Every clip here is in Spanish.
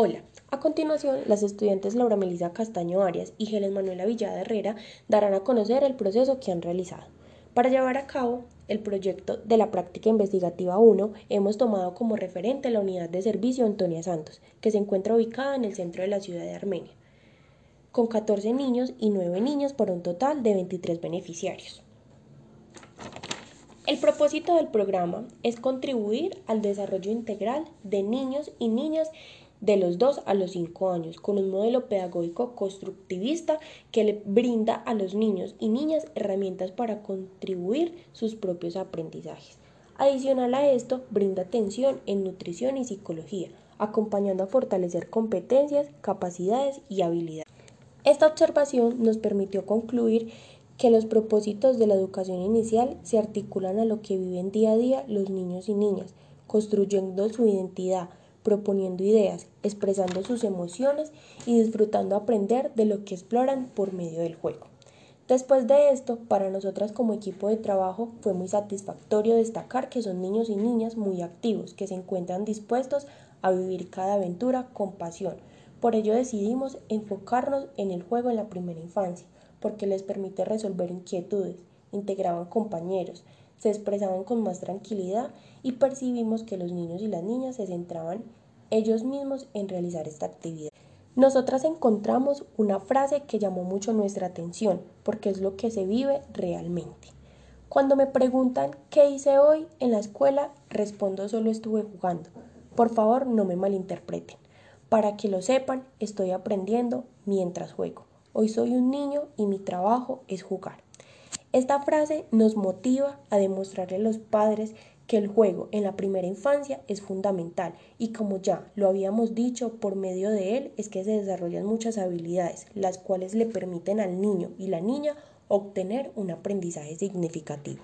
Hola, a continuación las estudiantes Laura Melisa Castaño Arias y Helen Manuela Villada Herrera darán a conocer el proceso que han realizado. Para llevar a cabo el proyecto de la práctica investigativa 1, hemos tomado como referente la unidad de servicio Antonia Santos, que se encuentra ubicada en el centro de la ciudad de Armenia, con 14 niños y 9 niños por un total de 23 beneficiarios. El propósito del programa es contribuir al desarrollo integral de niños y niñas de los 2 a los 5 años, con un modelo pedagógico constructivista que le brinda a los niños y niñas herramientas para contribuir sus propios aprendizajes. Adicional a esto, brinda atención en nutrición y psicología, acompañando a fortalecer competencias, capacidades y habilidades. Esta observación nos permitió concluir que los propósitos de la educación inicial se articulan a lo que viven día a día los niños y niñas, construyendo su identidad, proponiendo ideas, expresando sus emociones y disfrutando aprender de lo que exploran por medio del juego. Después de esto, para nosotras como equipo de trabajo fue muy satisfactorio destacar que son niños y niñas muy activos, que se encuentran dispuestos a vivir cada aventura con pasión. Por ello decidimos enfocarnos en el juego en la primera infancia, porque les permite resolver inquietudes, integraban compañeros, se expresaban con más tranquilidad y percibimos que los niños y las niñas se centraban ellos mismos en realizar esta actividad. Nosotras encontramos una frase que llamó mucho nuestra atención porque es lo que se vive realmente. Cuando me preguntan qué hice hoy en la escuela, respondo solo estuve jugando. Por favor, no me malinterpreten. Para que lo sepan, estoy aprendiendo mientras juego. Hoy soy un niño y mi trabajo es jugar. Esta frase nos motiva a demostrarle a los padres que el juego en la primera infancia es fundamental y como ya lo habíamos dicho, por medio de él es que se desarrollan muchas habilidades, las cuales le permiten al niño y la niña obtener un aprendizaje significativo.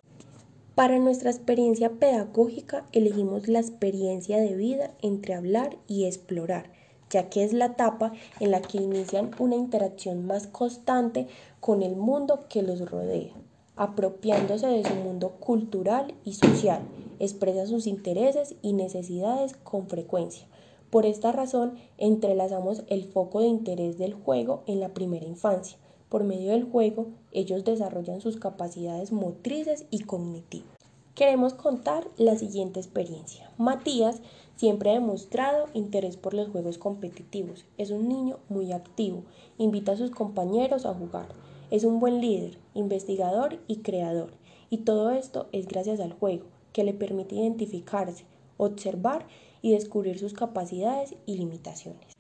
Para nuestra experiencia pedagógica elegimos la experiencia de vida entre hablar y explorar, ya que es la etapa en la que inician una interacción más constante con el mundo que los rodea apropiándose de su mundo cultural y social, expresa sus intereses y necesidades con frecuencia. Por esta razón, entrelazamos el foco de interés del juego en la primera infancia. Por medio del juego, ellos desarrollan sus capacidades motrices y cognitivas. Queremos contar la siguiente experiencia. Matías siempre ha demostrado interés por los juegos competitivos. Es un niño muy activo, invita a sus compañeros a jugar es un buen líder, investigador y creador. Y todo esto es gracias al juego, que le permite identificarse, observar y descubrir sus capacidades y limitaciones.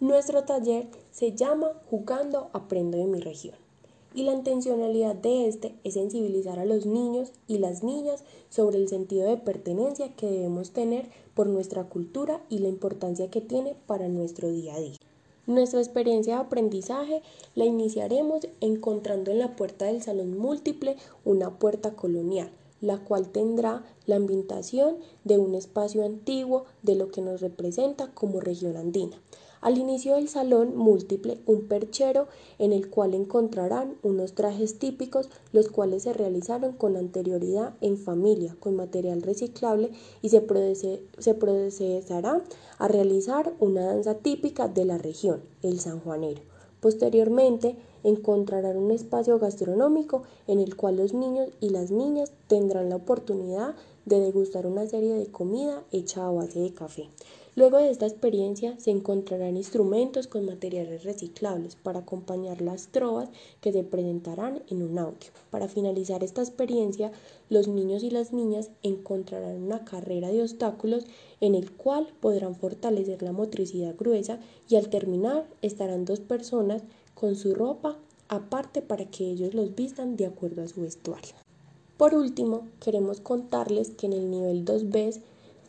Nuestro taller se llama Jugando Aprendo de mi región y la intencionalidad de este es sensibilizar a los niños y las niñas sobre el sentido de pertenencia que debemos tener por nuestra cultura y la importancia que tiene para nuestro día a día. Nuestra experiencia de aprendizaje la iniciaremos encontrando en la puerta del salón múltiple una puerta colonial, la cual tendrá la ambientación de un espacio antiguo de lo que nos representa como región andina. Al inicio del salón múltiple, un perchero en el cual encontrarán unos trajes típicos, los cuales se realizaron con anterioridad en familia, con material reciclable y se, se procesará a realizar una danza típica de la región, el sanjuanero. Posteriormente, encontrarán un espacio gastronómico en el cual los niños y las niñas tendrán la oportunidad de degustar una serie de comida hecha a base de café. Luego de esta experiencia se encontrarán instrumentos con materiales reciclables para acompañar las trovas que se presentarán en un audio. Para finalizar esta experiencia, los niños y las niñas encontrarán una carrera de obstáculos en el cual podrán fortalecer la motricidad gruesa y al terminar estarán dos personas con su ropa aparte para que ellos los vistan de acuerdo a su vestuario. Por último, queremos contarles que en el nivel 2B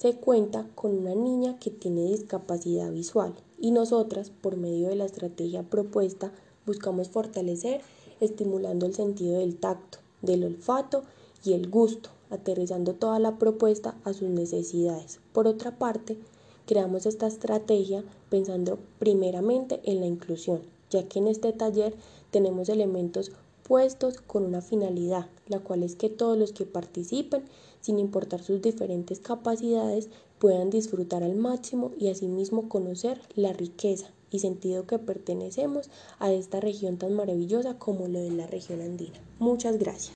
se cuenta con una niña que tiene discapacidad visual y nosotras, por medio de la estrategia propuesta, buscamos fortalecer estimulando el sentido del tacto, del olfato y el gusto, aterrizando toda la propuesta a sus necesidades. Por otra parte, creamos esta estrategia pensando primeramente en la inclusión, ya que en este taller tenemos elementos puestos con una finalidad, la cual es que todos los que participen, sin importar sus diferentes capacidades, puedan disfrutar al máximo y asimismo conocer la riqueza y sentido que pertenecemos a esta región tan maravillosa como lo de la región andina. Muchas gracias.